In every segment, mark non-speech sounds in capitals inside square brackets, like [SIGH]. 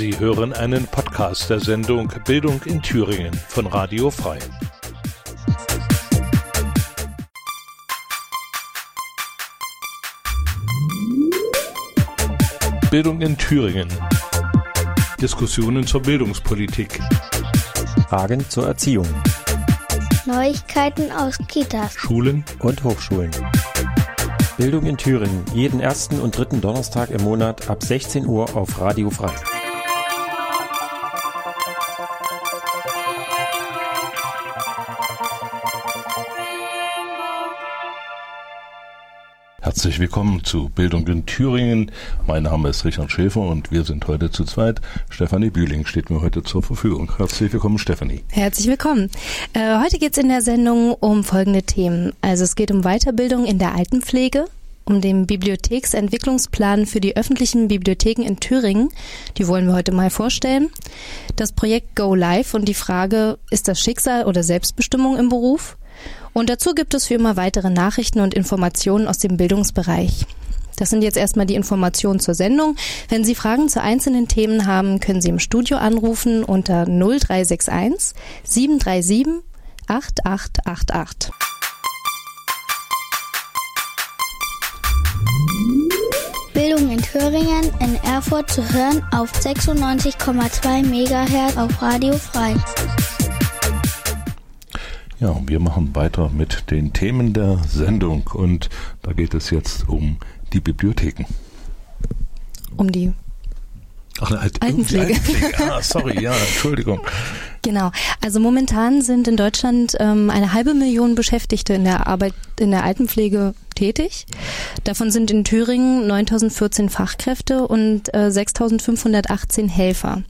Sie hören einen Podcast der Sendung Bildung in Thüringen von Radio Frei. Bildung in Thüringen. Diskussionen zur Bildungspolitik. Fragen zur Erziehung. Neuigkeiten aus Kitas, Schulen und Hochschulen. Bildung in Thüringen, jeden ersten und dritten Donnerstag im Monat ab 16 Uhr auf Radio Frei. Herzlich willkommen zu Bildung in Thüringen. Mein Name ist Richard Schäfer und wir sind heute zu zweit. Stefanie Bühling steht mir heute zur Verfügung. Herzlich willkommen, Stefanie. Herzlich willkommen. Äh, heute geht es in der Sendung um folgende Themen. Also es geht um Weiterbildung in der Altenpflege, um den Bibliotheksentwicklungsplan für die öffentlichen Bibliotheken in Thüringen. Die wollen wir heute mal vorstellen. Das Projekt Go Live und die Frage, ist das Schicksal oder Selbstbestimmung im Beruf? Und dazu gibt es wie immer weitere Nachrichten und Informationen aus dem Bildungsbereich. Das sind jetzt erstmal die Informationen zur Sendung. Wenn Sie Fragen zu einzelnen Themen haben, können Sie im Studio anrufen unter 0361 737 8888. Bildung in Thüringen in Erfurt zu hören auf 96,2 MHz auf Radio Frei. Ja, wir machen weiter mit den Themen der Sendung und da geht es jetzt um die Bibliotheken. Um die Ach, eine Alt Altenpflege. Altenpflege. Ah, sorry, ja, [LAUGHS] Entschuldigung. Genau. Also momentan sind in Deutschland ähm, eine halbe Million Beschäftigte in der Arbeit in der Altenpflege tätig. Davon sind in Thüringen 9.014 Fachkräfte und äh, 6.518 Helfer.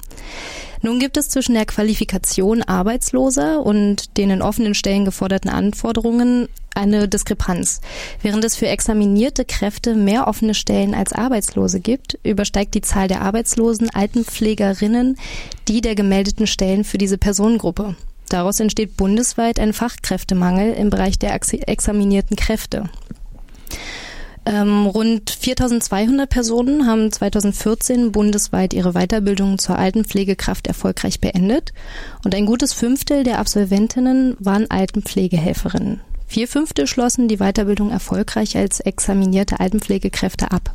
Nun gibt es zwischen der Qualifikation Arbeitsloser und den in offenen Stellen geforderten Anforderungen eine Diskrepanz. Während es für examinierte Kräfte mehr offene Stellen als Arbeitslose gibt, übersteigt die Zahl der arbeitslosen Altenpflegerinnen die der gemeldeten Stellen für diese Personengruppe. Daraus entsteht bundesweit ein Fachkräftemangel im Bereich der examinierten Kräfte. Ähm, rund 4200 Personen haben 2014 bundesweit ihre Weiterbildung zur Altenpflegekraft erfolgreich beendet und ein gutes Fünftel der Absolventinnen waren Altenpflegehelferinnen. Vier Fünfte schlossen die Weiterbildung erfolgreich als examinierte Altenpflegekräfte ab.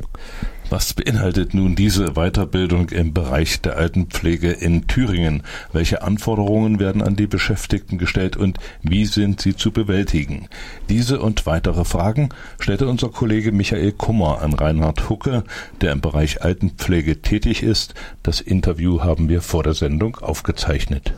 Was beinhaltet nun diese Weiterbildung im Bereich der Altenpflege in Thüringen? Welche Anforderungen werden an die Beschäftigten gestellt und wie sind sie zu bewältigen? Diese und weitere Fragen stellte unser Kollege Michael Kummer an Reinhard Hucke, der im Bereich Altenpflege tätig ist. Das Interview haben wir vor der Sendung aufgezeichnet.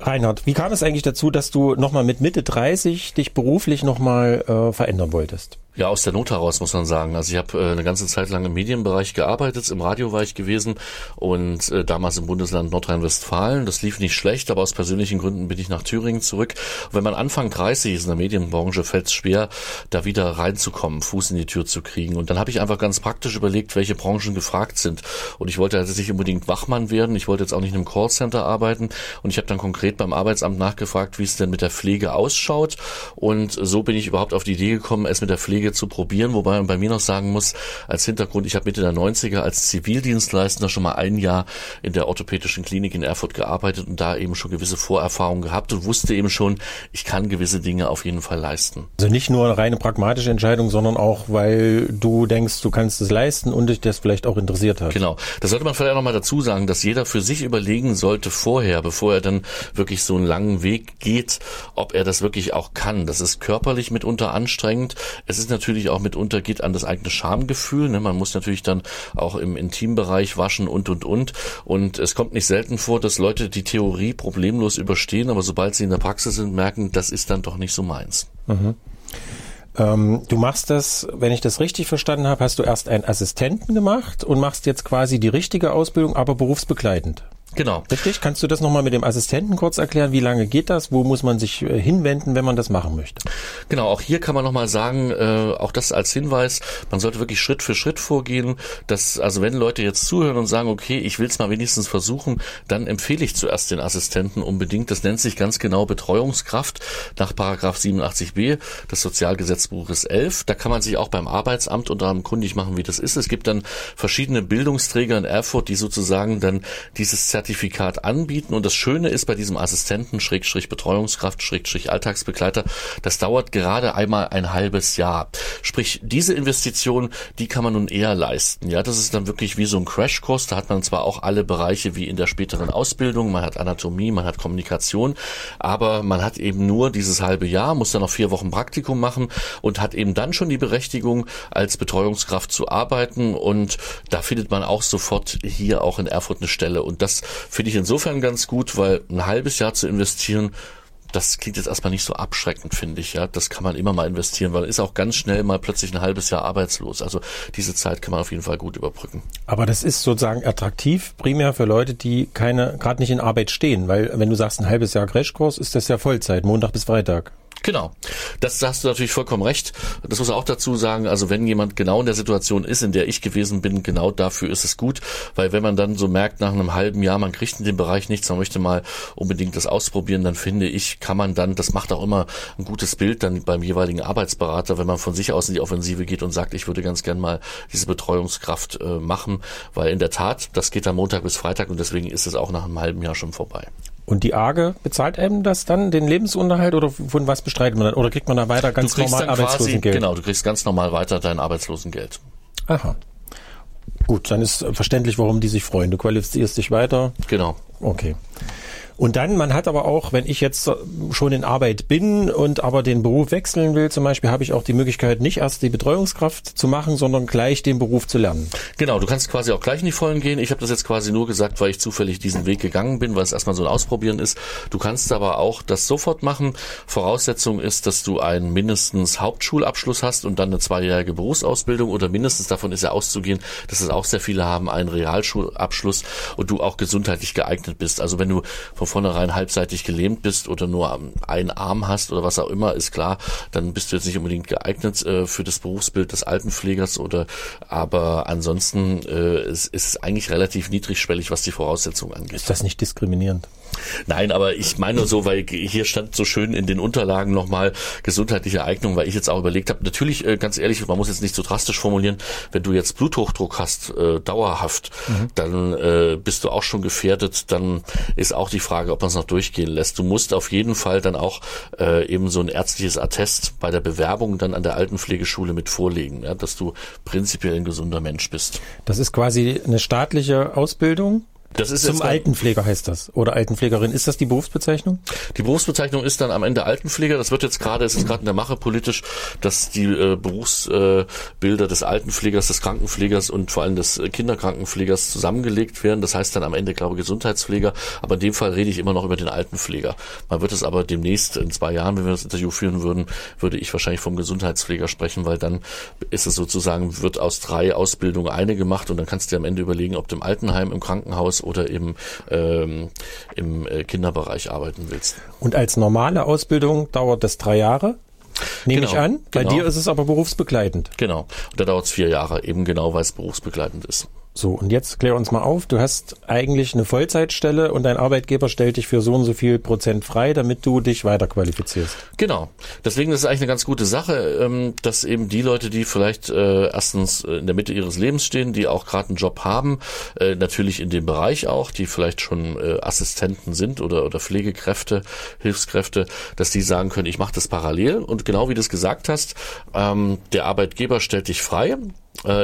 Reinhard, wie kam es eigentlich dazu, dass du nochmal mit Mitte 30 dich beruflich nochmal äh, verändern wolltest? Ja, aus der Not heraus muss man sagen. Also ich habe äh, eine ganze Zeit lang im Medienbereich gearbeitet, im Radio war ich gewesen und äh, damals im Bundesland Nordrhein-Westfalen. Das lief nicht schlecht, aber aus persönlichen Gründen bin ich nach Thüringen zurück. Und wenn man Anfang 30 ist in der Medienbranche, fällt es schwer, da wieder reinzukommen, Fuß in die Tür zu kriegen. Und dann habe ich einfach ganz praktisch überlegt, welche Branchen gefragt sind. Und ich wollte also nicht unbedingt Wachmann werden, ich wollte jetzt auch nicht in einem Callcenter arbeiten. Und ich habe dann konkret beim Arbeitsamt nachgefragt, wie es denn mit der Pflege ausschaut. Und so bin ich überhaupt auf die Idee gekommen, es mit der Pflege zu probieren, wobei man bei mir noch sagen muss, als Hintergrund, ich habe Mitte der 90er als Zivildienstleister schon mal ein Jahr in der orthopädischen Klinik in Erfurt gearbeitet und da eben schon gewisse Vorerfahrungen gehabt und wusste eben schon, ich kann gewisse Dinge auf jeden Fall leisten. Also nicht nur eine reine pragmatische Entscheidung, sondern auch, weil du denkst, du kannst es leisten und dich das vielleicht auch interessiert hat. Genau. Da sollte man vielleicht auch nochmal dazu sagen, dass jeder für sich überlegen sollte vorher, bevor er dann wirklich so einen langen Weg geht, ob er das wirklich auch kann. Das ist körperlich mitunter anstrengend. Es ist natürlich auch mitunter geht an das eigene Schamgefühl. Ne? Man muss natürlich dann auch im Intimbereich waschen und und und. Und es kommt nicht selten vor, dass Leute die Theorie problemlos überstehen, aber sobald sie in der Praxis sind, merken, das ist dann doch nicht so meins. Mhm. Ähm, du machst das, wenn ich das richtig verstanden habe, hast du erst einen Assistenten gemacht und machst jetzt quasi die richtige Ausbildung, aber berufsbegleitend. Genau. Richtig? Kannst du das nochmal mit dem Assistenten kurz erklären? Wie lange geht das? Wo muss man sich äh, hinwenden, wenn man das machen möchte? Genau, auch hier kann man nochmal sagen, äh, auch das als Hinweis, man sollte wirklich Schritt für Schritt vorgehen. Dass, also wenn Leute jetzt zuhören und sagen, okay, ich will es mal wenigstens versuchen, dann empfehle ich zuerst den Assistenten unbedingt. Das nennt sich ganz genau Betreuungskraft nach Paragraph 87b des Sozialgesetzbuches 11. Da kann man sich auch beim Arbeitsamt unter anderem kundig machen, wie das ist. Es gibt dann verschiedene Bildungsträger in Erfurt, die sozusagen dann dieses Zertifikat anbieten. Und das Schöne ist bei diesem Assistenten, Schrägstrich Betreuungskraft, Schrägstrich Alltagsbegleiter, das dauert gerade einmal ein halbes Jahr. Sprich, diese Investition, die kann man nun eher leisten. Ja, das ist dann wirklich wie so ein Crashkurs. Da hat man zwar auch alle Bereiche wie in der späteren Ausbildung, man hat Anatomie, man hat Kommunikation, aber man hat eben nur dieses halbe Jahr, muss dann noch vier Wochen Praktikum machen und hat eben dann schon die Berechtigung, als Betreuungskraft zu arbeiten. Und da findet man auch sofort hier auch in Erfurt eine Stelle. Und das finde ich insofern ganz gut, weil ein halbes Jahr zu investieren, das klingt jetzt erstmal nicht so abschreckend, finde ich. Ja, das kann man immer mal investieren, weil ist auch ganz schnell mal plötzlich ein halbes Jahr arbeitslos. Also diese Zeit kann man auf jeden Fall gut überbrücken. Aber das ist sozusagen attraktiv, primär für Leute, die keine, gerade nicht in Arbeit stehen, weil wenn du sagst ein halbes Jahr Crashkurs, ist das ja Vollzeit, Montag bis Freitag. Genau. Das da hast du natürlich vollkommen recht. Das muss man auch dazu sagen. Also wenn jemand genau in der Situation ist, in der ich gewesen bin, genau dafür ist es gut. Weil wenn man dann so merkt, nach einem halben Jahr, man kriegt in dem Bereich nichts, man möchte mal unbedingt das ausprobieren, dann finde ich, kann man dann, das macht auch immer ein gutes Bild dann beim jeweiligen Arbeitsberater, wenn man von sich aus in die Offensive geht und sagt, ich würde ganz gern mal diese Betreuungskraft äh, machen. Weil in der Tat, das geht dann Montag bis Freitag und deswegen ist es auch nach einem halben Jahr schon vorbei. Und die AGE bezahlt einem das dann, den Lebensunterhalt, oder von was bestreitet man dann? Oder kriegt man da weiter ganz normal Arbeitslosengeld? Quasi, genau, du kriegst ganz normal weiter dein Arbeitslosengeld. Aha. Gut, dann ist verständlich, warum die sich freuen. Du qualifizierst dich weiter. Genau. Okay. Und dann, man hat aber auch, wenn ich jetzt schon in Arbeit bin und aber den Beruf wechseln will, zum Beispiel, habe ich auch die Möglichkeit, nicht erst die Betreuungskraft zu machen, sondern gleich den Beruf zu lernen. Genau, du kannst quasi auch gleich in die Vollen gehen. Ich habe das jetzt quasi nur gesagt, weil ich zufällig diesen Weg gegangen bin, weil es erstmal so ein Ausprobieren ist. Du kannst aber auch das sofort machen. Voraussetzung ist, dass du einen mindestens Hauptschulabschluss hast und dann eine zweijährige Berufsausbildung oder mindestens davon ist ja auszugehen, dass es auch sehr viele haben, einen Realschulabschluss und du auch gesundheitlich geeignet bist. Also wenn du von vornherein halbseitig gelähmt bist oder nur einen Arm hast oder was auch immer, ist klar, dann bist du jetzt nicht unbedingt geeignet äh, für das Berufsbild des Altenpflegers oder aber ansonsten äh, ist, ist es eigentlich relativ niedrigschwellig, was die Voraussetzungen angeht. Ist das nicht diskriminierend? Nein, aber ich meine so, weil hier stand so schön in den Unterlagen nochmal gesundheitliche Eignung, weil ich jetzt auch überlegt habe, natürlich, äh, ganz ehrlich, man muss jetzt nicht so drastisch formulieren, wenn du jetzt Bluthochdruck hast, äh, dauerhaft, mhm. dann äh, bist du auch schon gefährdet, dann ist auch die Frage, ob man es noch durchgehen lässt. Du musst auf jeden Fall dann auch äh, eben so ein ärztliches Attest bei der Bewerbung dann an der Altenpflegeschule mit vorlegen, ja, dass du prinzipiell ein gesunder Mensch bist. Das ist quasi eine staatliche Ausbildung? Das ist Zum Altenpfleger heißt das. Oder Altenpflegerin. Ist das die Berufsbezeichnung? Die Berufsbezeichnung ist dann am Ende Altenpfleger. Das wird jetzt gerade, es ist gerade in der Mache politisch, dass die äh, Berufsbilder äh, des Altenpflegers, des Krankenpflegers und vor allem des Kinderkrankenpflegers zusammengelegt werden. Das heißt dann am Ende, glaube ich, Gesundheitspfleger. Aber in dem Fall rede ich immer noch über den Altenpfleger. Man wird es aber demnächst in zwei Jahren, wenn wir das Interview führen würden, würde ich wahrscheinlich vom Gesundheitspfleger sprechen, weil dann ist es sozusagen, wird aus drei Ausbildungen eine gemacht und dann kannst du dir am Ende überlegen, ob du im Altenheim, im Krankenhaus oder im, ähm, im äh, Kinderbereich arbeiten willst. Und als normale Ausbildung dauert das drei Jahre? Nehme genau, ich an. Bei genau. dir ist es aber berufsbegleitend. Genau. Und da dauert es vier Jahre, eben genau, weil es berufsbegleitend ist. So, und jetzt klär uns mal auf, du hast eigentlich eine Vollzeitstelle und dein Arbeitgeber stellt dich für so und so viel Prozent frei, damit du dich weiter qualifizierst. Genau. Deswegen ist es eigentlich eine ganz gute Sache, ähm, dass eben die Leute, die vielleicht äh, erstens äh, in der Mitte ihres Lebens stehen, die auch gerade einen Job haben, äh, natürlich in dem Bereich auch, die vielleicht schon Assistenten sind oder, oder Pflegekräfte, Hilfskräfte, dass die sagen können, ich mache das parallel und genau wie du es gesagt hast, ähm, der Arbeitgeber stellt dich frei,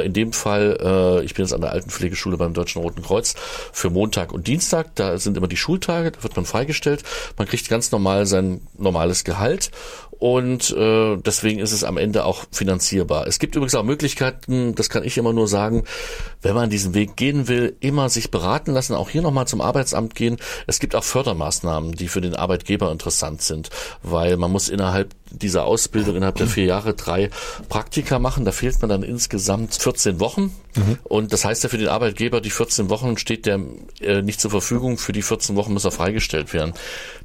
in dem Fall, äh, ich bin jetzt an der Altenpflegeschule beim Deutschen Roten Kreuz für Montag und Dienstag. Da sind immer die Schultage, da wird man freigestellt. Man kriegt ganz normal sein normales Gehalt und äh, deswegen ist es am Ende auch finanzierbar. Es gibt übrigens auch Möglichkeiten, das kann ich immer nur sagen, wenn man diesen Weg gehen will, immer sich beraten lassen, auch hier nochmal zum Arbeitsamt gehen. Es gibt auch Fördermaßnahmen, die für den Arbeitgeber interessant sind, weil man muss innerhalb dieser Ausbildung innerhalb der vier Jahre drei Praktika machen. Da fehlt man dann insgesamt 14 Wochen. Mhm. Und das heißt ja für den Arbeitgeber, die 14 Wochen steht der äh, nicht zur Verfügung. Für die 14 Wochen muss er freigestellt werden.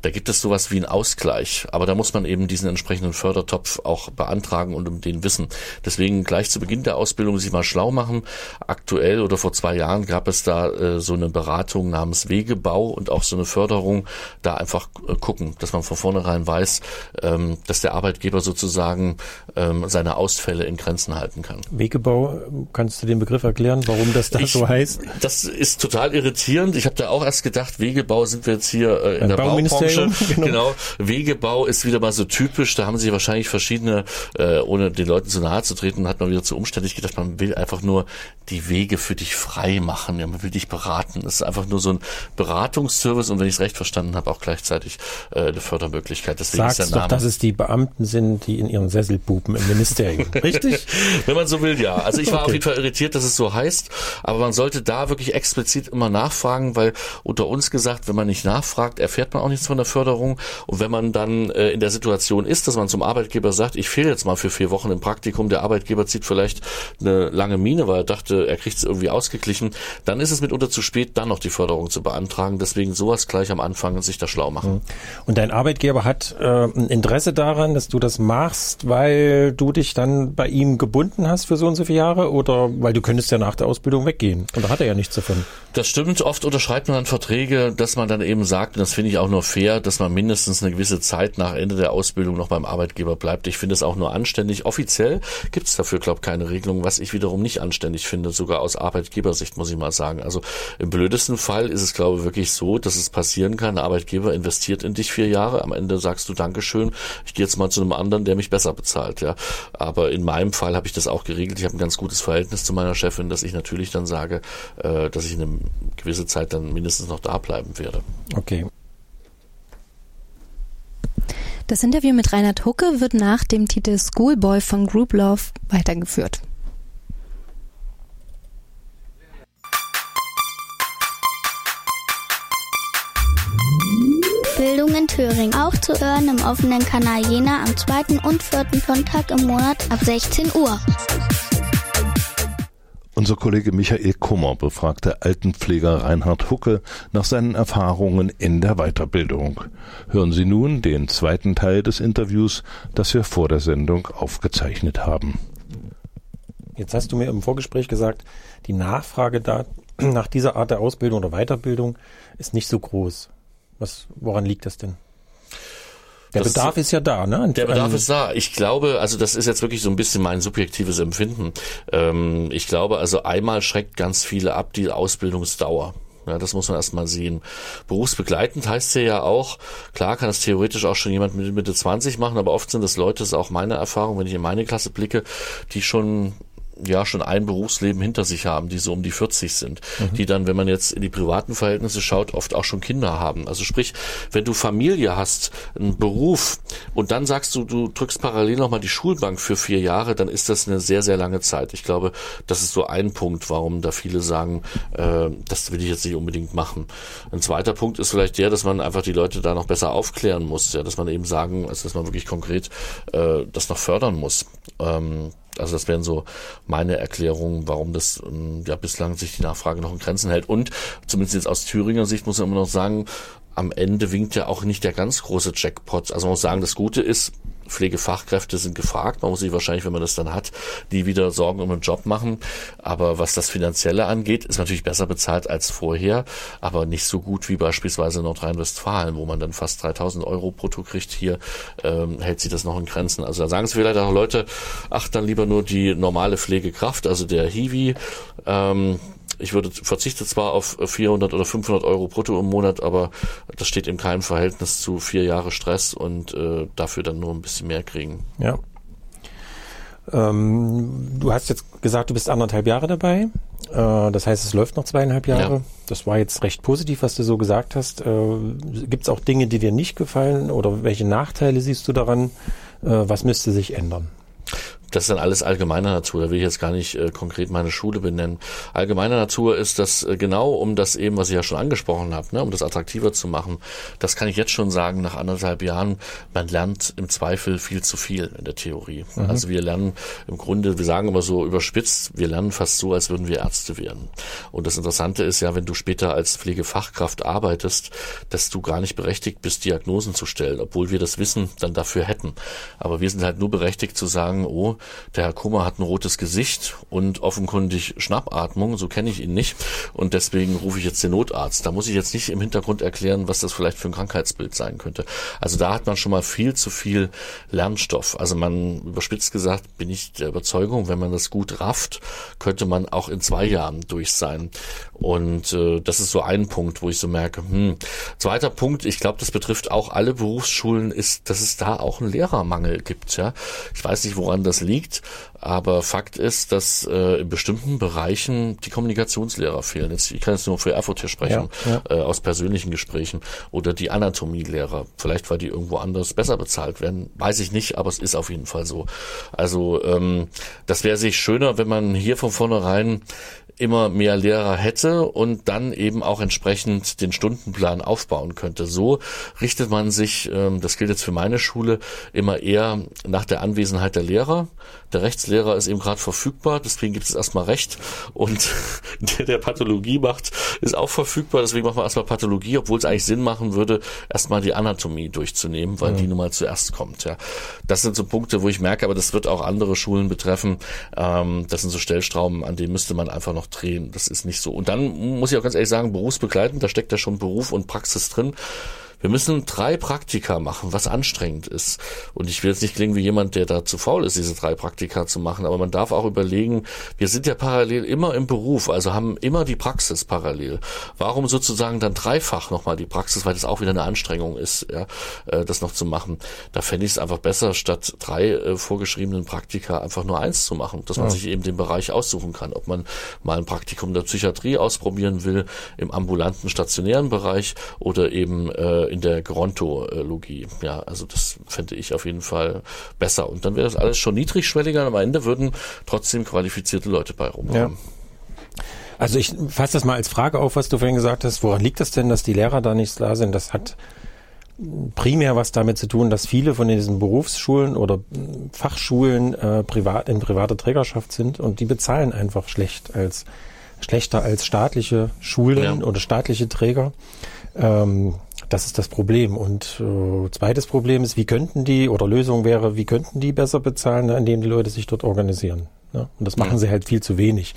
Da gibt es sowas wie einen Ausgleich. Aber da muss man eben diesen entsprechenden Fördertopf auch beantragen und um den wissen. Deswegen gleich zu Beginn der Ausbildung sich mal schlau machen. Aktuell oder vor zwei Jahren gab es da äh, so eine Beratung namens Wegebau und auch so eine Förderung. Da einfach äh, gucken, dass man von vornherein weiß, ähm, dass der Arbeitgeber sozusagen ähm, seine Ausfälle in Grenzen halten kann. Wegebau, kannst du den Begriff erklären, warum das da so heißt? Das ist total irritierend. Ich habe da auch erst gedacht, Wegebau sind wir jetzt hier äh, in der Baubranche. [LAUGHS] Genau. genau. Wegebau ist wieder mal so typisch. Da haben sich wahrscheinlich verschiedene, äh, ohne den Leuten zu nahe zu treten, hat man wieder zu umständlich gedacht, man will einfach nur die Wege für dich frei machen. Ja, man will dich beraten. Das ist einfach nur so ein Beratungsservice und wenn ich es recht verstanden habe, auch gleichzeitig äh, eine Fördermöglichkeit. Deswegen Sag's ist der Name. doch, dass es die Beamten sind, die in ihren Sessel pupen im Ministerium. [LAUGHS] Richtig? wenn man so will, ja. Also ich war okay. auf jeden Fall irritiert, dass es so heißt, aber man sollte da wirklich explizit immer nachfragen, weil unter uns gesagt, wenn man nicht nachfragt, erfährt man auch nichts von der Förderung. Und wenn man dann äh, in der Situation ist, dass man zum Arbeitgeber sagt, ich fehle jetzt mal für vier Wochen im Praktikum, der Arbeitgeber zieht vielleicht eine lange Mine, weil er dachte, er kriegt es irgendwie ausgeglichen, dann ist es mitunter zu spät, dann noch die Förderung zu beantragen. Deswegen sowas gleich am Anfang und sich da schlau machen. Und dein Arbeitgeber hat äh, ein Interesse daran, dass du das machst, weil du dich dann bei ihm gebunden hast für so und so viele Jahre oder weil du könntest ja nach der Ausbildung weggehen. Und da hat er ja nichts davon. Das stimmt. Oft unterschreibt man dann Verträge, dass man dann eben sagt, und das finde ich auch nur fair, dass man mindestens eine gewisse Zeit nach Ende der Ausbildung noch beim Arbeitgeber bleibt. Ich finde es auch nur anständig. Offiziell gibt es dafür, glaube ich, keine Regelung, was ich wiederum nicht anständig finde, sogar aus Arbeitgebersicht, muss ich mal sagen. Also im blödesten Fall ist es, glaube ich, wirklich so, dass es passieren kann, der Arbeitgeber investiert in dich vier Jahre, am Ende sagst du Dankeschön, ich gehe jetzt mal zu einem anderen, der mich besser bezahlt. Ja, Aber in meinem Fall habe ich das auch geregelt. Ich habe ein ganz gutes Verhältnis zu meiner Chefin, dass ich natürlich dann sage, äh, dass ich eine gewisse Zeit dann mindestens noch da bleiben werde. Okay. Das Interview mit Reinhard Hucke wird nach dem Titel Schoolboy von Group Love weitergeführt. Thüringen. Auch zu hören im offenen Kanal Jena am zweiten und vierten Sonntag im Monat ab 16 Uhr. Unser Kollege Michael Kummer befragte Altenpfleger Reinhard Hucke nach seinen Erfahrungen in der Weiterbildung. Hören Sie nun den zweiten Teil des Interviews, das wir vor der Sendung aufgezeichnet haben. Jetzt hast du mir im Vorgespräch gesagt, die Nachfrage da nach dieser Art der Ausbildung oder Weiterbildung ist nicht so groß. Was, woran liegt das denn? Der das Bedarf ist, ja da, ne? Der Bedarf ist da. Ich glaube, also das ist jetzt wirklich so ein bisschen mein subjektives Empfinden. Ähm, ich glaube, also einmal schreckt ganz viele ab die Ausbildungsdauer. Ja, das muss man erstmal sehen. Berufsbegleitend heißt ja ja auch, klar kann es theoretisch auch schon jemand mit Mitte 20 machen, aber oft sind das Leute, das ist auch meine Erfahrung, wenn ich in meine Klasse blicke, die schon ja schon ein Berufsleben hinter sich haben, die so um die 40 sind, mhm. die dann, wenn man jetzt in die privaten Verhältnisse schaut, oft auch schon Kinder haben. Also sprich, wenn du Familie hast, einen Beruf und dann sagst du, du drückst parallel nochmal die Schulbank für vier Jahre, dann ist das eine sehr, sehr lange Zeit. Ich glaube, das ist so ein Punkt, warum da viele sagen, äh, das will ich jetzt nicht unbedingt machen. Ein zweiter Punkt ist vielleicht der, dass man einfach die Leute da noch besser aufklären muss, ja, dass man eben sagen, also dass man wirklich konkret äh, das noch fördern muss. Ähm, also das wären so meine Erklärungen, warum das ähm, ja bislang sich die Nachfrage noch in Grenzen hält. Und zumindest jetzt aus Thüringer Sicht muss man immer noch sagen, am Ende winkt ja auch nicht der ganz große Jackpot. Also man muss sagen, das Gute ist, Pflegefachkräfte sind gefragt. Man muss sich wahrscheinlich, wenn man das dann hat, die wieder Sorgen um den Job machen. Aber was das Finanzielle angeht, ist natürlich besser bezahlt als vorher, aber nicht so gut wie beispielsweise Nordrhein-Westfalen, wo man dann fast 3000 Euro brutto kriegt. Hier ähm, hält sich das noch in Grenzen. Also da sagen es vielleicht auch Leute, ach, dann lieber nur die normale Pflegekraft, also der Hiwi. Ähm, ich würde verzichte zwar auf 400 oder 500 Euro brutto im Monat, aber das steht in keinem Verhältnis zu vier Jahre Stress und äh, dafür dann nur ein bisschen mehr kriegen. Ja. Ähm, du hast jetzt gesagt, du bist anderthalb Jahre dabei. Äh, das heißt, es läuft noch zweieinhalb Jahre. Ja. Das war jetzt recht positiv, was du so gesagt hast. Äh, Gibt es auch Dinge, die dir nicht gefallen oder welche Nachteile siehst du daran? Äh, was müsste sich ändern? Das ist dann alles allgemeiner Natur. Da will ich jetzt gar nicht äh, konkret meine Schule benennen. Allgemeiner Natur ist das äh, genau um das eben, was ich ja schon angesprochen habe, ne, um das attraktiver zu machen. Das kann ich jetzt schon sagen, nach anderthalb Jahren, man lernt im Zweifel viel zu viel in der Theorie. Mhm. Also wir lernen im Grunde, wir sagen immer so überspitzt, wir lernen fast so, als würden wir Ärzte werden. Und das Interessante ist ja, wenn du später als Pflegefachkraft arbeitest, dass du gar nicht berechtigt bist, Diagnosen zu stellen, obwohl wir das Wissen dann dafür hätten. Aber wir sind halt nur berechtigt zu sagen, oh, der Herr Kummer hat ein rotes Gesicht und offenkundig Schnappatmung, so kenne ich ihn nicht. Und deswegen rufe ich jetzt den Notarzt. Da muss ich jetzt nicht im Hintergrund erklären, was das vielleicht für ein Krankheitsbild sein könnte. Also da hat man schon mal viel zu viel Lernstoff. Also man, überspitzt gesagt, bin ich der Überzeugung, wenn man das gut rafft, könnte man auch in zwei Jahren durch sein. Und äh, das ist so ein Punkt, wo ich so merke, hm. Zweiter Punkt, ich glaube, das betrifft auch alle Berufsschulen, ist, dass es da auch einen Lehrermangel gibt. Ja, Ich weiß nicht, woran das liegt, aber Fakt ist, dass äh, in bestimmten Bereichen die Kommunikationslehrer fehlen. Jetzt, ich kann jetzt nur für Erfurt hier sprechen, ja, ja. Äh, aus persönlichen Gesprächen. Oder die Anatomielehrer, vielleicht weil die irgendwo anders besser bezahlt werden, weiß ich nicht, aber es ist auf jeden Fall so. Also ähm, das wäre sich schöner, wenn man hier von vornherein immer mehr Lehrer hätte und dann eben auch entsprechend den Stundenplan aufbauen könnte. So richtet man sich, ähm, das gilt jetzt für meine Schule, immer eher nach der Anwesenheit der Lehrer. Der Rechtslehrer ist eben gerade verfügbar, deswegen gibt es erstmal Recht. Und [LAUGHS] der, der Pathologie macht, ist auch verfügbar, deswegen machen wir erstmal Pathologie, obwohl es eigentlich Sinn machen würde, erstmal die Anatomie durchzunehmen, weil mhm. die nun mal zuerst kommt. Ja, Das sind so Punkte, wo ich merke, aber das wird auch andere Schulen betreffen. Ähm, das sind so Stellstrauben, an denen müsste man einfach noch drehen. Das ist nicht so. Und dann muss ich auch ganz ehrlich sagen, berufsbegleitend, da steckt ja schon Beruf und Praxis drin. Wir müssen drei Praktika machen, was anstrengend ist. Und ich will jetzt nicht klingen wie jemand, der da zu faul ist, diese drei Praktika zu machen, aber man darf auch überlegen, wir sind ja parallel immer im Beruf, also haben immer die Praxis parallel. Warum sozusagen dann dreifach nochmal die Praxis, weil das auch wieder eine Anstrengung ist, ja, äh, das noch zu machen. Da fände ich es einfach besser, statt drei äh, vorgeschriebenen Praktika einfach nur eins zu machen, dass man ja. sich eben den Bereich aussuchen kann, ob man mal ein Praktikum der Psychiatrie ausprobieren will, im ambulanten stationären Bereich oder eben äh, in der Gerontologie. Ja, also das fände ich auf jeden Fall besser. Und dann wäre das alles schon niedrigschwelliger. Am Ende würden trotzdem qualifizierte Leute bei rumkommen. Ja. Also ich fasse das mal als Frage auf, was du vorhin gesagt hast. Woran liegt das denn, dass die Lehrer da nicht da sind? Das hat primär was damit zu tun, dass viele von diesen Berufsschulen oder Fachschulen äh, privat in privater Trägerschaft sind und die bezahlen einfach schlecht als schlechter als staatliche Schulen ja. oder staatliche Träger. Ähm, das ist das Problem. Und äh, zweites Problem ist, wie könnten die, oder Lösung wäre, wie könnten die besser bezahlen, indem die Leute sich dort organisieren. Ne? Und das machen ja. sie halt viel zu wenig.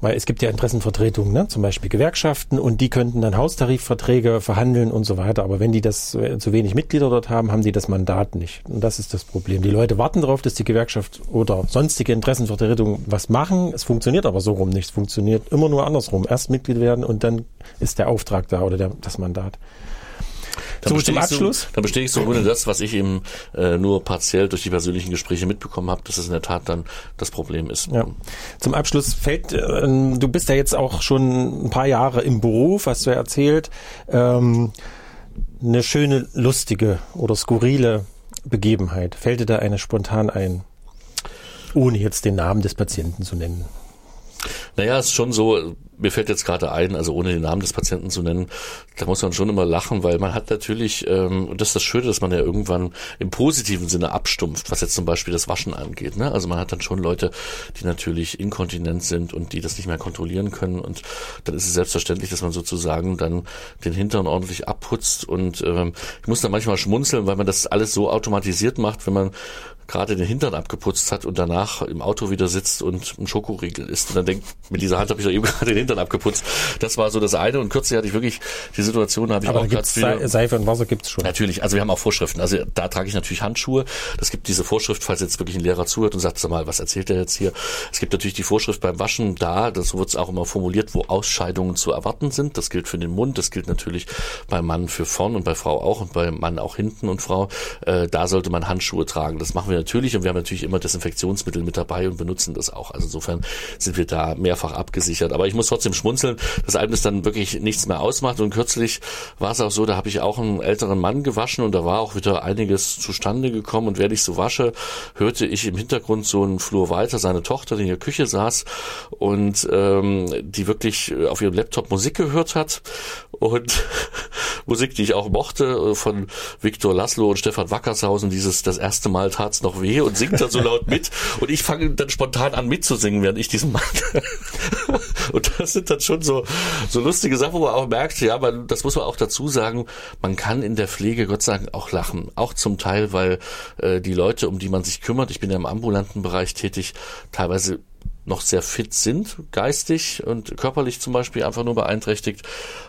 Weil es gibt ja Interessenvertretungen, ne? zum Beispiel Gewerkschaften, und die könnten dann Haustarifverträge verhandeln und so weiter. Aber wenn die das äh, zu wenig Mitglieder dort haben, haben die das Mandat nicht. Und das ist das Problem. Die Leute warten darauf, dass die Gewerkschaft oder sonstige Interessenvertretungen was machen. Es funktioniert aber so rum nicht. Es funktioniert immer nur andersrum. Erst Mitglied werden und dann ist der Auftrag da oder der, das Mandat. Dann so, zum Abschluss? So, dann bestätigst du ohne das, was ich eben äh, nur partiell durch die persönlichen Gespräche mitbekommen habe, dass es in der Tat dann das Problem ist. Ja. Zum Abschluss fällt, äh, du bist ja jetzt auch schon ein paar Jahre im Beruf, hast du ja erzählt, ähm, eine schöne, lustige oder skurrile Begebenheit. Fällt dir da eine spontan ein? Ohne jetzt den Namen des Patienten zu nennen. Naja, es ist schon so, mir fällt jetzt gerade ein, also ohne den Namen des Patienten zu nennen, da muss man schon immer lachen, weil man hat natürlich, ähm, und das ist das Schöne, dass man ja irgendwann im positiven Sinne abstumpft, was jetzt zum Beispiel das Waschen angeht. Ne? Also man hat dann schon Leute, die natürlich inkontinent sind und die das nicht mehr kontrollieren können und dann ist es selbstverständlich, dass man sozusagen dann den Hintern ordentlich abputzt und ähm, ich muss da manchmal schmunzeln, weil man das alles so automatisiert macht, wenn man gerade den Hintern abgeputzt hat und danach im Auto wieder sitzt und ein Schokoriegel isst. Und dann denkt, mit dieser Hand habe ich doch eben [LAUGHS] gerade den Hintern abgeputzt. Das war so das eine. Und kürzlich hatte ich wirklich die Situation, habe ich Aber auch gerade Seife und Wasser gibt's schon. Natürlich, also wir haben auch Vorschriften. Also da trage ich natürlich Handschuhe. Das gibt diese Vorschrift, falls jetzt wirklich ein Lehrer zuhört und sagt, sag mal, was erzählt er jetzt hier? Es gibt natürlich die Vorschrift beim Waschen da, das wird es auch immer formuliert, wo Ausscheidungen zu erwarten sind. Das gilt für den Mund, das gilt natürlich beim Mann für vorn und bei Frau auch und beim Mann auch hinten und Frau. Äh, da sollte man Handschuhe tragen. Das machen wir natürlich und wir haben natürlich immer Desinfektionsmittel mit dabei und benutzen das auch. Also insofern sind wir da mehrfach abgesichert. Aber ich muss trotzdem schmunzeln, dass einem das dann wirklich nichts mehr ausmacht. Und kürzlich war es auch so, da habe ich auch einen älteren Mann gewaschen und da war auch wieder einiges zustande gekommen. Und während ich so wasche, hörte ich im Hintergrund so einen Flur weiter seine Tochter, die in der Küche saß und ähm, die wirklich auf ihrem Laptop Musik gehört hat und [LAUGHS] Musik, die ich auch mochte, äh, von Viktor Laszlo und Stefan Wackershausen, dieses Das erste Mal tat's noch weh und singt dann so laut [LAUGHS] mit. Und ich fange dann spontan an mitzusingen, während ich diesen Mann [LAUGHS] und das sind dann schon so, so lustige Sachen, wo man auch merkt, ja, man, das muss man auch dazu sagen, man kann in der Pflege Gott sei Dank auch lachen, auch zum Teil, weil äh, die Leute, um die man sich kümmert, ich bin ja im ambulanten Bereich tätig, teilweise noch sehr fit sind, geistig und körperlich zum Beispiel einfach nur beeinträchtigt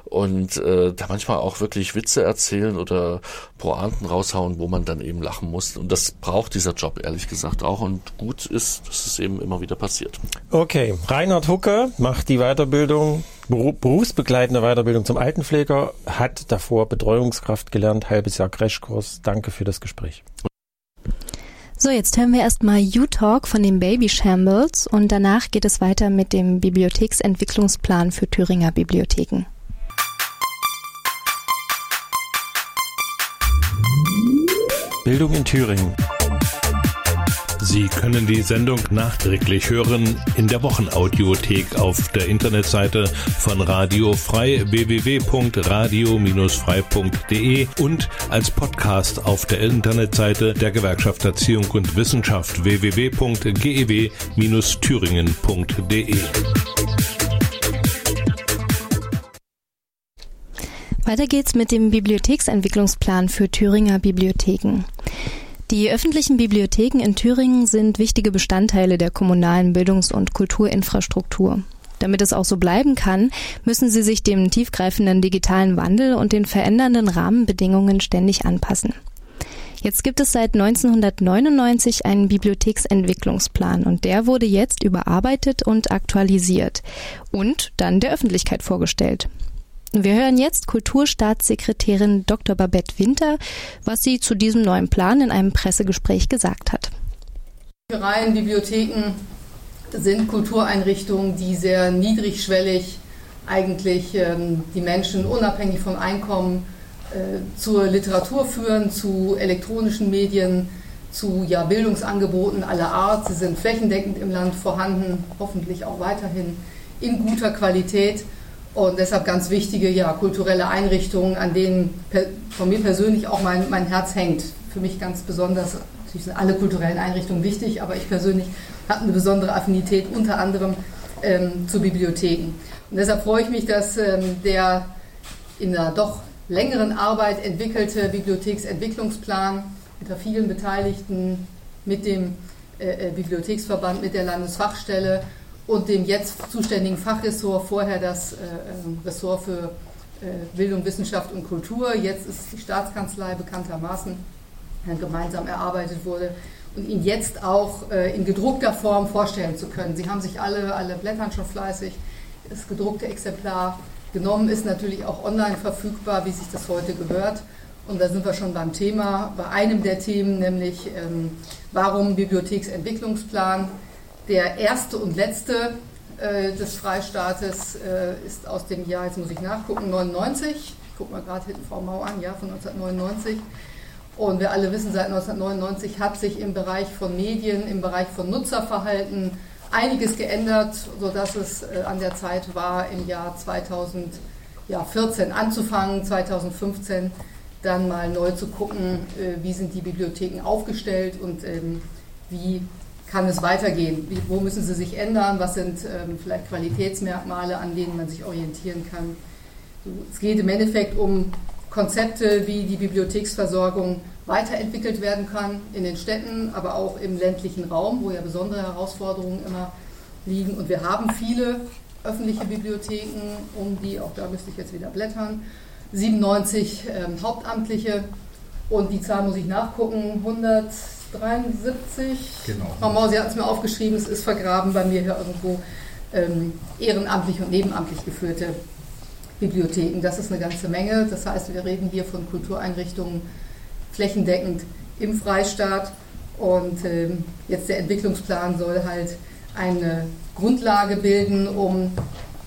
und äh, da manchmal auch wirklich Witze erzählen oder Pointen raushauen, wo man dann eben lachen muss. Und das braucht dieser Job ehrlich gesagt auch und gut ist, dass es eben immer wieder passiert. Okay, Reinhard Hucke macht die Weiterbildung, berufsbegleitende Weiterbildung zum Altenpfleger, hat davor Betreuungskraft gelernt, halbes Jahr Crashkurs. Danke für das Gespräch. So, jetzt hören wir erstmal U-Talk von den Baby Shambles und danach geht es weiter mit dem Bibliotheksentwicklungsplan für Thüringer Bibliotheken. Bildung in Thüringen. Sie können die Sendung nachträglich hören in der Wochenaudiothek auf der Internetseite von Radio Frei www.radio-frei.de und als Podcast auf der Internetseite der Gewerkschaft Erziehung und Wissenschaft www.gew-thüringen.de. Weiter geht's mit dem Bibliotheksentwicklungsplan für Thüringer Bibliotheken. Die öffentlichen Bibliotheken in Thüringen sind wichtige Bestandteile der kommunalen Bildungs- und Kulturinfrastruktur. Damit es auch so bleiben kann, müssen sie sich dem tiefgreifenden digitalen Wandel und den verändernden Rahmenbedingungen ständig anpassen. Jetzt gibt es seit 1999 einen Bibliotheksentwicklungsplan und der wurde jetzt überarbeitet und aktualisiert und dann der Öffentlichkeit vorgestellt. Wir hören jetzt Kulturstaatssekretärin Dr. Babette Winter, was sie zu diesem neuen Plan in einem Pressegespräch gesagt hat. Büchereien, Bibliotheken sind Kultureinrichtungen, die sehr niedrigschwellig eigentlich ähm, die Menschen unabhängig vom Einkommen äh, zur Literatur führen, zu elektronischen Medien, zu ja, Bildungsangeboten aller Art. Sie sind flächendeckend im Land vorhanden, hoffentlich auch weiterhin in guter Qualität und deshalb ganz wichtige ja, kulturelle Einrichtungen, an denen von mir persönlich auch mein, mein Herz hängt. Für mich ganz besonders, natürlich sind alle kulturellen Einrichtungen wichtig, aber ich persönlich habe eine besondere Affinität unter anderem ähm, zu Bibliotheken. Und deshalb freue ich mich, dass ähm, der in einer doch längeren Arbeit entwickelte Bibliotheksentwicklungsplan unter vielen Beteiligten mit dem äh, äh Bibliotheksverband, mit der Landesfachstelle und dem jetzt zuständigen Fachressort, vorher das äh, ähm, Ressort für äh, Bildung, Wissenschaft und Kultur, jetzt ist die Staatskanzlei bekanntermaßen gemeinsam erarbeitet wurde und ihn jetzt auch äh, in gedruckter Form vorstellen zu können. Sie haben sich alle, alle blättern schon fleißig, das gedruckte Exemplar genommen, ist natürlich auch online verfügbar, wie sich das heute gehört. Und da sind wir schon beim Thema, bei einem der Themen, nämlich ähm, warum Bibliotheksentwicklungsplan der erste und letzte äh, des Freistaates äh, ist aus dem Jahr, jetzt muss ich nachgucken, 99. Ich gucke mal gerade hinten Frau Mau an, ja, von 1999. Und wir alle wissen, seit 1999 hat sich im Bereich von Medien, im Bereich von Nutzerverhalten einiges geändert, sodass es äh, an der Zeit war, im Jahr 2014 anzufangen, 2015 dann mal neu zu gucken, äh, wie sind die Bibliotheken aufgestellt und ähm, wie kann es weitergehen? Wie, wo müssen sie sich ändern? Was sind ähm, vielleicht Qualitätsmerkmale, an denen man sich orientieren kann? So, es geht im Endeffekt um Konzepte, wie die Bibliotheksversorgung weiterentwickelt werden kann in den Städten, aber auch im ländlichen Raum, wo ja besondere Herausforderungen immer liegen. Und wir haben viele öffentliche Bibliotheken, um die, auch da müsste ich jetzt wieder blättern, 97 ähm, Hauptamtliche und die Zahl muss ich nachgucken, 100 73. Genau. Frau Mauer, Sie hat es mir aufgeschrieben, es ist vergraben bei mir hier irgendwo ähm, ehrenamtlich und nebenamtlich geführte Bibliotheken. Das ist eine ganze Menge. Das heißt, wir reden hier von Kultureinrichtungen flächendeckend im Freistaat. Und ähm, jetzt der Entwicklungsplan soll halt eine Grundlage bilden, um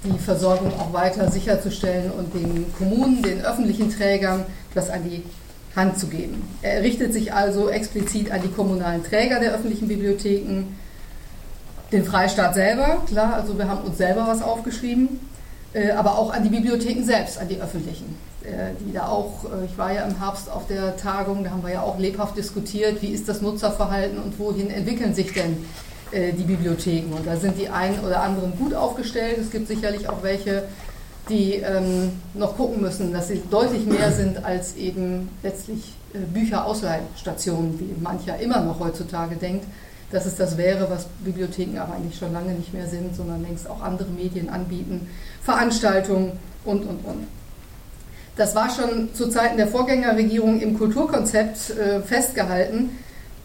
die Versorgung auch weiter sicherzustellen und den Kommunen, den öffentlichen Trägern das an die Hand zu geben. Er richtet sich also explizit an die kommunalen Träger der öffentlichen Bibliotheken, den Freistaat selber, klar, also wir haben uns selber was aufgeschrieben, äh, aber auch an die Bibliotheken selbst, an die öffentlichen, äh, die da auch, äh, ich war ja im Herbst auf der Tagung, da haben wir ja auch lebhaft diskutiert, wie ist das Nutzerverhalten und wohin entwickeln sich denn die Bibliotheken. Und da sind die einen oder anderen gut aufgestellt, es gibt sicherlich auch welche, die ähm, noch gucken müssen, dass sie deutlich mehr sind als eben letztlich äh, Bücherausleihstationen, wie mancher immer noch heutzutage denkt, dass es das wäre, was Bibliotheken aber eigentlich schon lange nicht mehr sind, sondern längst auch andere Medien anbieten, Veranstaltungen und, und, und. Das war schon zu Zeiten der Vorgängerregierung im Kulturkonzept äh, festgehalten,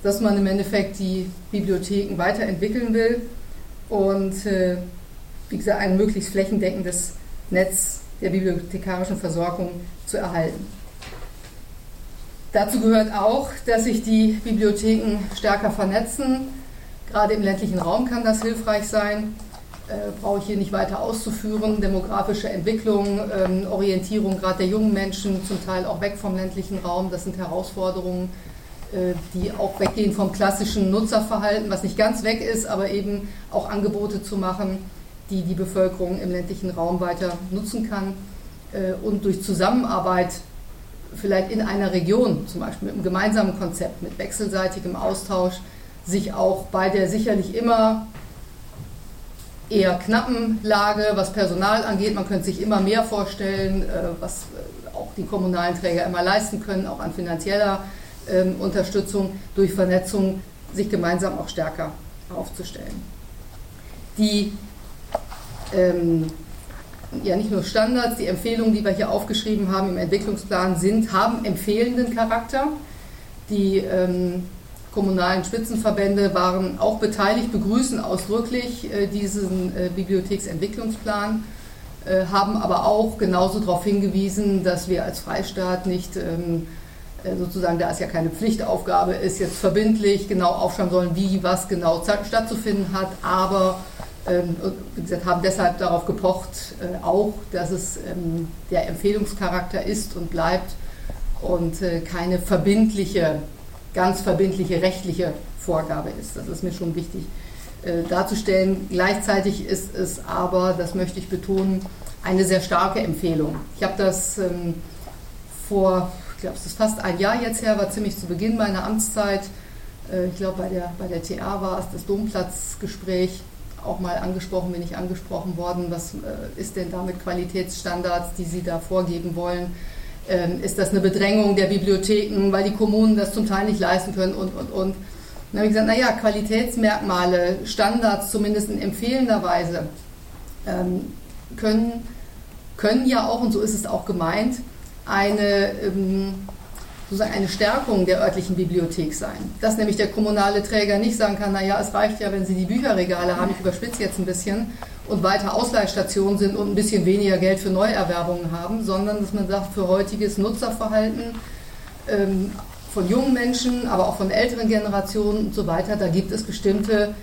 dass man im Endeffekt die Bibliotheken weiterentwickeln will und, äh, wie gesagt, ein möglichst flächendeckendes Netz der bibliothekarischen Versorgung zu erhalten. Dazu gehört auch, dass sich die Bibliotheken stärker vernetzen. Gerade im ländlichen Raum kann das hilfreich sein. Äh, brauche ich hier nicht weiter auszuführen. Demografische Entwicklung, ähm, Orientierung gerade der jungen Menschen, zum Teil auch weg vom ländlichen Raum, das sind Herausforderungen, äh, die auch weggehen vom klassischen Nutzerverhalten, was nicht ganz weg ist, aber eben auch Angebote zu machen, die die Bevölkerung im ländlichen Raum weiter nutzen kann äh, und durch Zusammenarbeit vielleicht in einer Region, zum Beispiel mit einem gemeinsamen Konzept, mit wechselseitigem Austausch, sich auch bei der sicherlich immer eher knappen Lage, was Personal angeht, man könnte sich immer mehr vorstellen, äh, was äh, auch die kommunalen Träger immer leisten können, auch an finanzieller ähm, Unterstützung durch Vernetzung, sich gemeinsam auch stärker aufzustellen. Die ähm, ja nicht nur Standards, die Empfehlungen, die wir hier aufgeschrieben haben im Entwicklungsplan, sind, haben empfehlenden Charakter. Die ähm, kommunalen Spitzenverbände waren auch beteiligt, begrüßen ausdrücklich äh, diesen äh, Bibliotheksentwicklungsplan, äh, haben aber auch genauso darauf hingewiesen, dass wir als Freistaat nicht ähm, äh, sozusagen, da es ja keine Pflichtaufgabe ist, jetzt verbindlich genau aufschreiben sollen, wie was genau stattzufinden hat, aber wie gesagt, haben deshalb darauf gepocht, äh, auch, dass es ähm, der Empfehlungscharakter ist und bleibt und äh, keine verbindliche, ganz verbindliche rechtliche Vorgabe ist. Das ist mir schon wichtig äh, darzustellen. Gleichzeitig ist es aber, das möchte ich betonen, eine sehr starke Empfehlung. Ich habe das ähm, vor, ich glaube, es ist fast ein Jahr jetzt her, war ziemlich zu Beginn meiner Amtszeit. Ich glaube, bei der, bei der TA war es das Domplatzgespräch auch mal angesprochen, bin ich angesprochen worden, was äh, ist denn da mit Qualitätsstandards, die Sie da vorgeben wollen? Ähm, ist das eine Bedrängung der Bibliotheken, weil die Kommunen das zum Teil nicht leisten können und, und, und. Dann habe ich gesagt, naja, Qualitätsmerkmale, Standards zumindest in empfehlender Weise ähm, können, können ja auch, und so ist es auch gemeint, eine ähm, sozusagen eine Stärkung der örtlichen Bibliothek sein. Dass nämlich der kommunale Träger nicht sagen kann, naja, es reicht ja, wenn Sie die Bücherregale haben, ich überspitze jetzt ein bisschen, und weiter Ausleihstationen sind und ein bisschen weniger Geld für Neuerwerbungen haben, sondern dass man sagt, für heutiges Nutzerverhalten ähm, von jungen Menschen, aber auch von älteren Generationen und so weiter, da gibt es bestimmte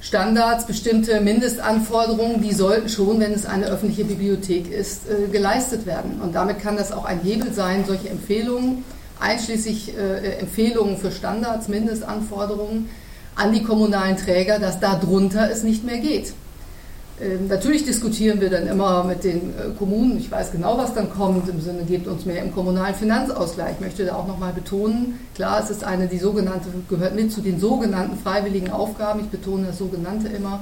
Standards, bestimmte Mindestanforderungen, die sollten schon, wenn es eine öffentliche Bibliothek ist, äh, geleistet werden. Und damit kann das auch ein Hebel sein, solche Empfehlungen einschließlich äh, Empfehlungen für Standards, Mindestanforderungen an die kommunalen Träger, dass darunter es nicht mehr geht. Ähm, natürlich diskutieren wir dann immer mit den äh, Kommunen. Ich weiß genau, was dann kommt im Sinne, gebt uns mehr im kommunalen Finanzausgleich. Ich möchte da auch nochmal betonen, klar, es ist eine, die sogenannte, gehört mit zu den sogenannten freiwilligen Aufgaben. Ich betone das sogenannte immer,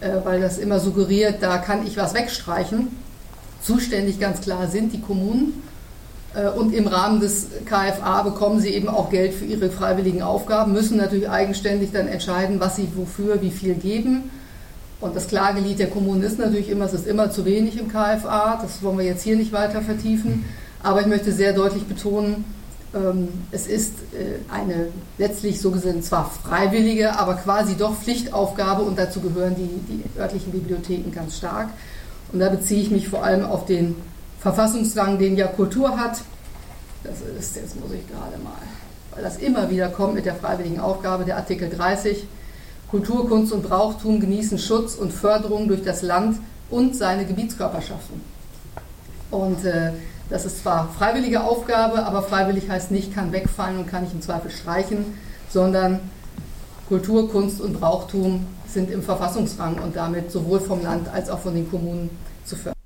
äh, weil das immer suggeriert, da kann ich was wegstreichen. Zuständig ganz klar sind die Kommunen. Äh, und im Rahmen des KFA bekommen sie eben auch Geld für ihre freiwilligen Aufgaben, müssen natürlich eigenständig dann entscheiden, was sie wofür, wie viel geben. Und das Klagelied der Kommunen ist natürlich immer, es ist immer zu wenig im KFA. Das wollen wir jetzt hier nicht weiter vertiefen. Aber ich möchte sehr deutlich betonen, ähm, es ist äh, eine letztlich so gesehen zwar freiwillige, aber quasi doch Pflichtaufgabe und dazu gehören die, die örtlichen Bibliotheken ganz stark. Und da beziehe ich mich vor allem auf den Verfassungsrang, den ja Kultur hat. Das ist, jetzt muss ich gerade mal, weil das immer wieder kommt mit der freiwilligen Aufgabe, der Artikel 30. Kultur, Kunst und Brauchtum genießen Schutz und Förderung durch das Land und seine Gebietskörperschaften. Und äh, das ist zwar freiwillige Aufgabe, aber freiwillig heißt nicht, kann wegfallen und kann ich im Zweifel streichen, sondern Kultur, Kunst und Brauchtum sind im Verfassungsrang und damit sowohl vom Land als auch von den Kommunen zu fördern.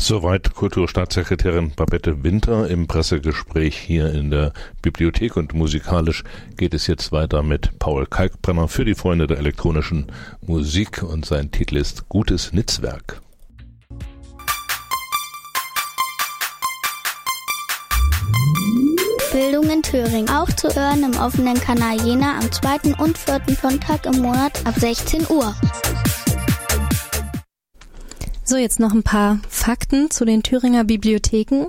Soweit Kulturstaatssekretärin Babette Winter im Pressegespräch hier in der Bibliothek und musikalisch geht es jetzt weiter mit Paul Kalkbrenner für die Freunde der elektronischen Musik und sein Titel ist Gutes Netzwerk. Bildung in Thüringen. Auch zu hören im offenen Kanal Jena am zweiten und vierten Sonntag im Monat ab 16 Uhr. So, jetzt noch ein paar Fakten zu den Thüringer Bibliotheken.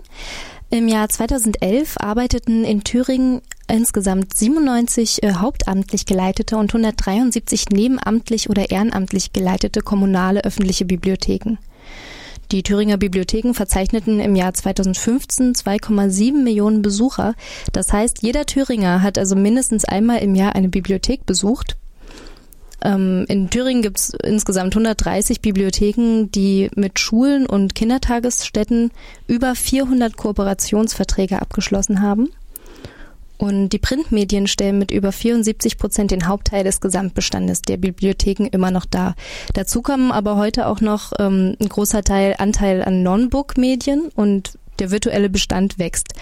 Im Jahr 2011 arbeiteten in Thüringen insgesamt 97 äh, hauptamtlich geleitete und 173 nebenamtlich oder ehrenamtlich geleitete kommunale öffentliche Bibliotheken. Die Thüringer Bibliotheken verzeichneten im Jahr 2015 2,7 Millionen Besucher. Das heißt, jeder Thüringer hat also mindestens einmal im Jahr eine Bibliothek besucht. Ähm, in Thüringen gibt es insgesamt 130 Bibliotheken, die mit Schulen und Kindertagesstätten über 400 Kooperationsverträge abgeschlossen haben. Und die Printmedien stellen mit über 74 Prozent den Hauptteil des Gesamtbestandes der Bibliotheken immer noch dar. Dazu kommen aber heute auch noch ähm, ein großer Teil Anteil an Non-Book-Medien und der virtuelle Bestand wächst.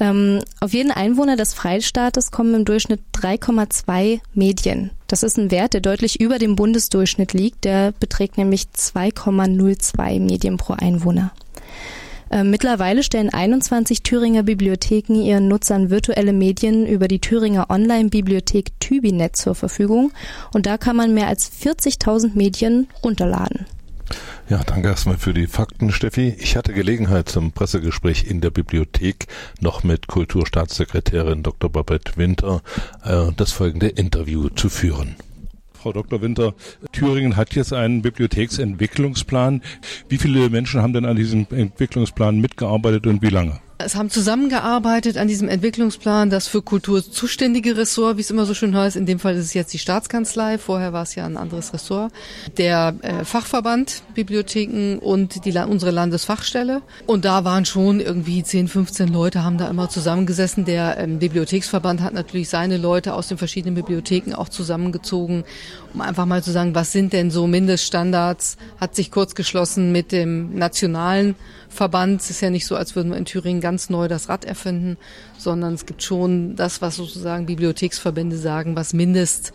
Ähm, auf jeden Einwohner des Freistaates kommen im Durchschnitt 3,2 Medien. Das ist ein Wert, der deutlich über dem Bundesdurchschnitt liegt. Der beträgt nämlich 2,02 Medien pro Einwohner. Ähm, mittlerweile stellen 21 Thüringer Bibliotheken ihren Nutzern virtuelle Medien über die Thüringer Online-Bibliothek Tübinet zur Verfügung und da kann man mehr als 40.000 Medien runterladen. Ja, danke erstmal für die Fakten, Steffi. Ich hatte Gelegenheit zum Pressegespräch in der Bibliothek noch mit Kulturstaatssekretärin Dr. Babette Winter äh, das folgende Interview zu führen. Frau Dr. Winter, Thüringen hat jetzt einen Bibliotheksentwicklungsplan. Wie viele Menschen haben denn an diesem Entwicklungsplan mitgearbeitet und wie lange? Es haben zusammengearbeitet an diesem Entwicklungsplan das für Kultur zuständige Ressort, wie es immer so schön heißt. In dem Fall ist es jetzt die Staatskanzlei. Vorher war es ja ein anderes Ressort. Der äh, Fachverband Bibliotheken und die, unsere Landesfachstelle. Und da waren schon irgendwie 10, 15 Leute haben da immer zusammengesessen. Der ähm, Bibliotheksverband hat natürlich seine Leute aus den verschiedenen Bibliotheken auch zusammengezogen, um einfach mal zu sagen, was sind denn so Mindeststandards? Hat sich kurz geschlossen mit dem nationalen Verband. Es ist ja nicht so, als würden wir in Thüringen ganz neu das Rad erfinden, sondern es gibt schon das, was sozusagen Bibliotheksverbände sagen, was Mindest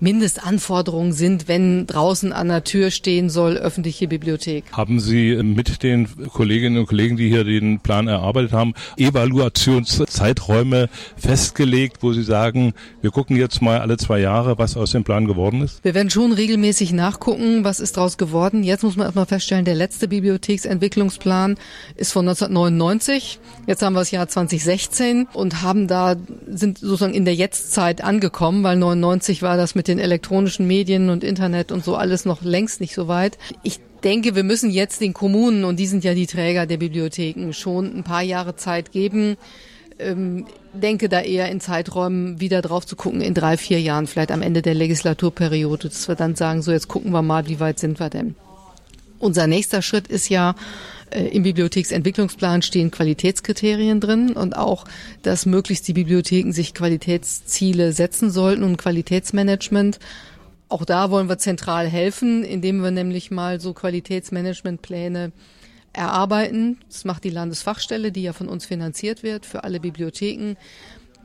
Mindestanforderungen sind, wenn draußen an der Tür stehen soll, öffentliche Bibliothek. Haben Sie mit den Kolleginnen und Kollegen, die hier den Plan erarbeitet haben, Evaluationszeiträume festgelegt, wo Sie sagen, wir gucken jetzt mal alle zwei Jahre, was aus dem Plan geworden ist? Wir werden schon regelmäßig nachgucken, was ist daraus geworden. Jetzt muss man erstmal feststellen, der letzte Bibliotheksentwicklungsplan ist von 1999. Jetzt haben wir das Jahr 2016 und haben da, sind sozusagen in der Jetztzeit angekommen, weil 99 war das mit den elektronischen Medien und Internet und so alles noch längst nicht so weit. Ich denke, wir müssen jetzt den Kommunen, und die sind ja die Träger der Bibliotheken, schon ein paar Jahre Zeit geben. Ähm, denke da eher in Zeiträumen wieder drauf zu gucken, in drei, vier Jahren, vielleicht am Ende der Legislaturperiode, dass wir dann sagen, so jetzt gucken wir mal, wie weit sind wir denn. Unser nächster Schritt ist ja, im Bibliotheksentwicklungsplan stehen Qualitätskriterien drin und auch, dass möglichst die Bibliotheken sich Qualitätsziele setzen sollten und Qualitätsmanagement. Auch da wollen wir zentral helfen, indem wir nämlich mal so Qualitätsmanagementpläne erarbeiten. Das macht die Landesfachstelle, die ja von uns finanziert wird für alle Bibliotheken.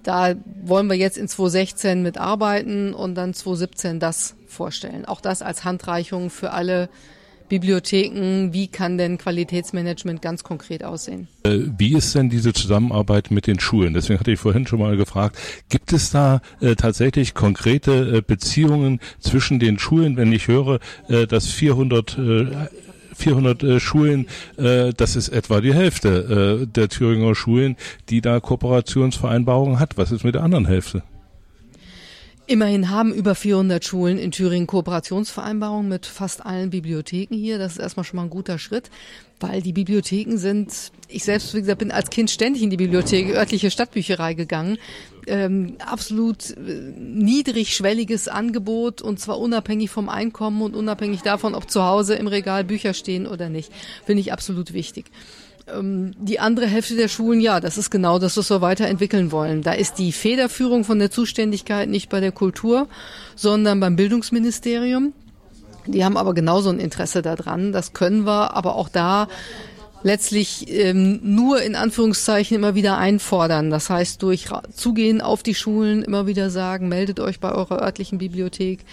Da wollen wir jetzt in 2016 mitarbeiten und dann 2017 das vorstellen. Auch das als Handreichung für alle Bibliotheken, wie kann denn Qualitätsmanagement ganz konkret aussehen? Äh, wie ist denn diese Zusammenarbeit mit den Schulen? Deswegen hatte ich vorhin schon mal gefragt, gibt es da äh, tatsächlich konkrete äh, Beziehungen zwischen den Schulen, wenn ich höre, äh, dass 400 400 äh, Schulen, äh, das ist etwa die Hälfte äh, der Thüringer Schulen, die da Kooperationsvereinbarungen hat. Was ist mit der anderen Hälfte? Immerhin haben über 400 Schulen in Thüringen Kooperationsvereinbarungen mit fast allen Bibliotheken hier. Das ist erstmal schon mal ein guter Schritt, weil die Bibliotheken sind, ich selbst, wie gesagt, bin als Kind ständig in die Bibliothek, örtliche Stadtbücherei gegangen. Ähm, absolut äh, niedrigschwelliges Angebot und zwar unabhängig vom Einkommen und unabhängig davon, ob zu Hause im Regal Bücher stehen oder nicht. Finde ich absolut wichtig. Ähm, die andere Hälfte der Schulen, ja, das ist genau das, was wir weiterentwickeln wollen. Da ist die Federführung von der Zuständigkeit nicht bei der Kultur, sondern beim Bildungsministerium. Die haben aber genauso ein Interesse daran. Das können wir, aber auch da letztlich ähm, nur in Anführungszeichen immer wieder einfordern. Das heißt, durch Zugehen auf die Schulen immer wieder sagen, meldet euch bei eurer örtlichen Bibliothek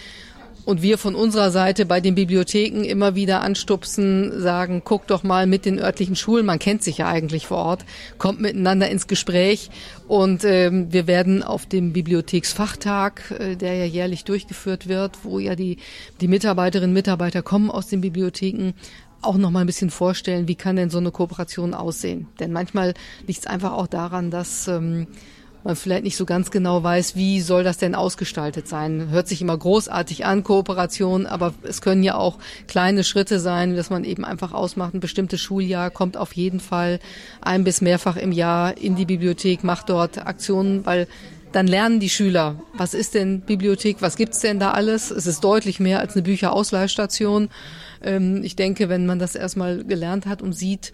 und wir von unserer Seite bei den Bibliotheken immer wieder anstupsen, sagen, guckt doch mal mit den örtlichen Schulen, man kennt sich ja eigentlich vor Ort, kommt miteinander ins Gespräch. Und ähm, wir werden auf dem Bibliotheksfachtag, äh, der ja jährlich durchgeführt wird, wo ja die, die Mitarbeiterinnen und Mitarbeiter kommen aus den Bibliotheken, auch noch mal ein bisschen vorstellen, wie kann denn so eine Kooperation aussehen. Denn manchmal liegt es einfach auch daran, dass ähm, man vielleicht nicht so ganz genau weiß, wie soll das denn ausgestaltet sein. Hört sich immer großartig an, Kooperation, aber es können ja auch kleine Schritte sein, dass man eben einfach ausmacht, ein bestimmtes Schuljahr kommt auf jeden Fall ein bis mehrfach im Jahr in die Bibliothek, macht dort Aktionen, weil dann lernen die Schüler, was ist denn Bibliothek, was gibt's denn da alles? Es ist deutlich mehr als eine Bücherausleihstation. Ähm, ich denke, wenn man das erstmal gelernt hat und sieht,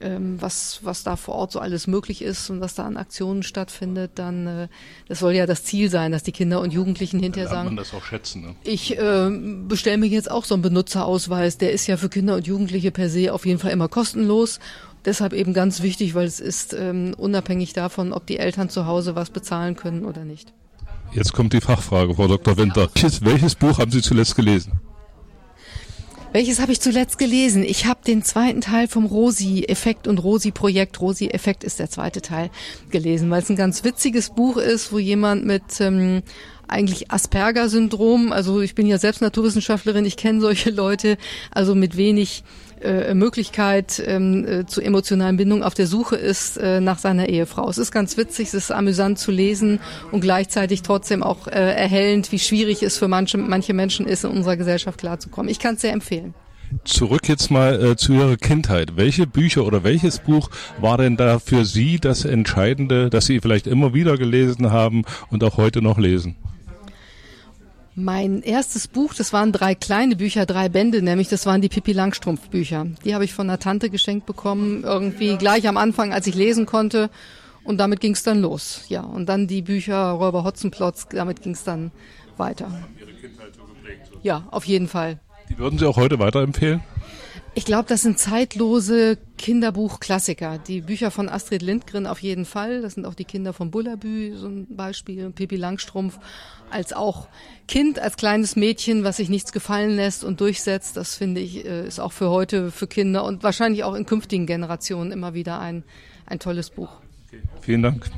was, was da vor Ort so alles möglich ist und was da an Aktionen stattfindet, dann äh, das soll ja das Ziel sein, dass die Kinder und Jugendlichen hinterher sagen. man das auch schätzen. Ne? Ich äh, bestelle mir jetzt auch so einen Benutzerausweis, der ist ja für Kinder und Jugendliche per se auf jeden Fall immer kostenlos. Deshalb eben ganz wichtig, weil es ist ähm, unabhängig davon, ob die Eltern zu Hause was bezahlen können oder nicht. Jetzt kommt die Fachfrage, Frau Dr. Winter. Welches Buch haben Sie zuletzt gelesen? Welches habe ich zuletzt gelesen? Ich habe den zweiten Teil vom Rosi-Effekt und Rosi-Projekt, Rosi-Effekt ist der zweite Teil, gelesen, weil es ein ganz witziges Buch ist, wo jemand mit ähm, eigentlich Asperger-Syndrom, also ich bin ja selbst Naturwissenschaftlerin, ich kenne solche Leute, also mit wenig äh, Möglichkeit ähm, äh, zu emotionalen Bindung auf der Suche ist äh, nach seiner Ehefrau. Es ist ganz witzig, es ist amüsant zu lesen und gleichzeitig trotzdem auch äh, erhellend, wie schwierig es für manche, manche Menschen ist, in unserer Gesellschaft klarzukommen. Ich kann es sehr empfehlen. Zurück jetzt mal äh, zu Ihrer Kindheit. Welche Bücher oder welches Buch war denn da für Sie das Entscheidende, das Sie vielleicht immer wieder gelesen haben und auch heute noch lesen? Mein erstes Buch, das waren drei kleine Bücher, drei Bände, nämlich das waren die Pippi Langstrumpf Bücher. Die habe ich von einer Tante geschenkt bekommen, irgendwie gleich am Anfang, als ich lesen konnte. Und damit ging es dann los. Ja, und dann die Bücher Räuber Hotzenplotz, damit ging es dann weiter. Ja, auf jeden Fall. Die würden Sie auch heute weiterempfehlen? Ich glaube, das sind zeitlose Kinderbuchklassiker. Die Bücher von Astrid Lindgren auf jeden Fall. Das sind auch die Kinder von Bullabü, so ein Beispiel. Pippi Langstrumpf als auch Kind, als kleines Mädchen, was sich nichts gefallen lässt und durchsetzt. Das finde ich, äh, ist auch für heute, für Kinder und wahrscheinlich auch in künftigen Generationen immer wieder ein, ein tolles Buch. Vielen Dank.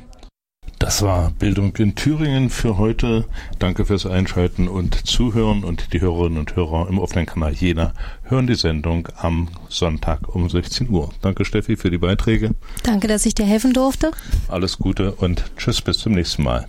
Das war Bildung in Thüringen für heute. Danke fürs Einschalten und Zuhören und die Hörerinnen und Hörer im offenen Kanal Jena hören die Sendung am Sonntag um 16 Uhr. Danke Steffi für die Beiträge. Danke, dass ich dir helfen durfte. Alles Gute und tschüss bis zum nächsten Mal.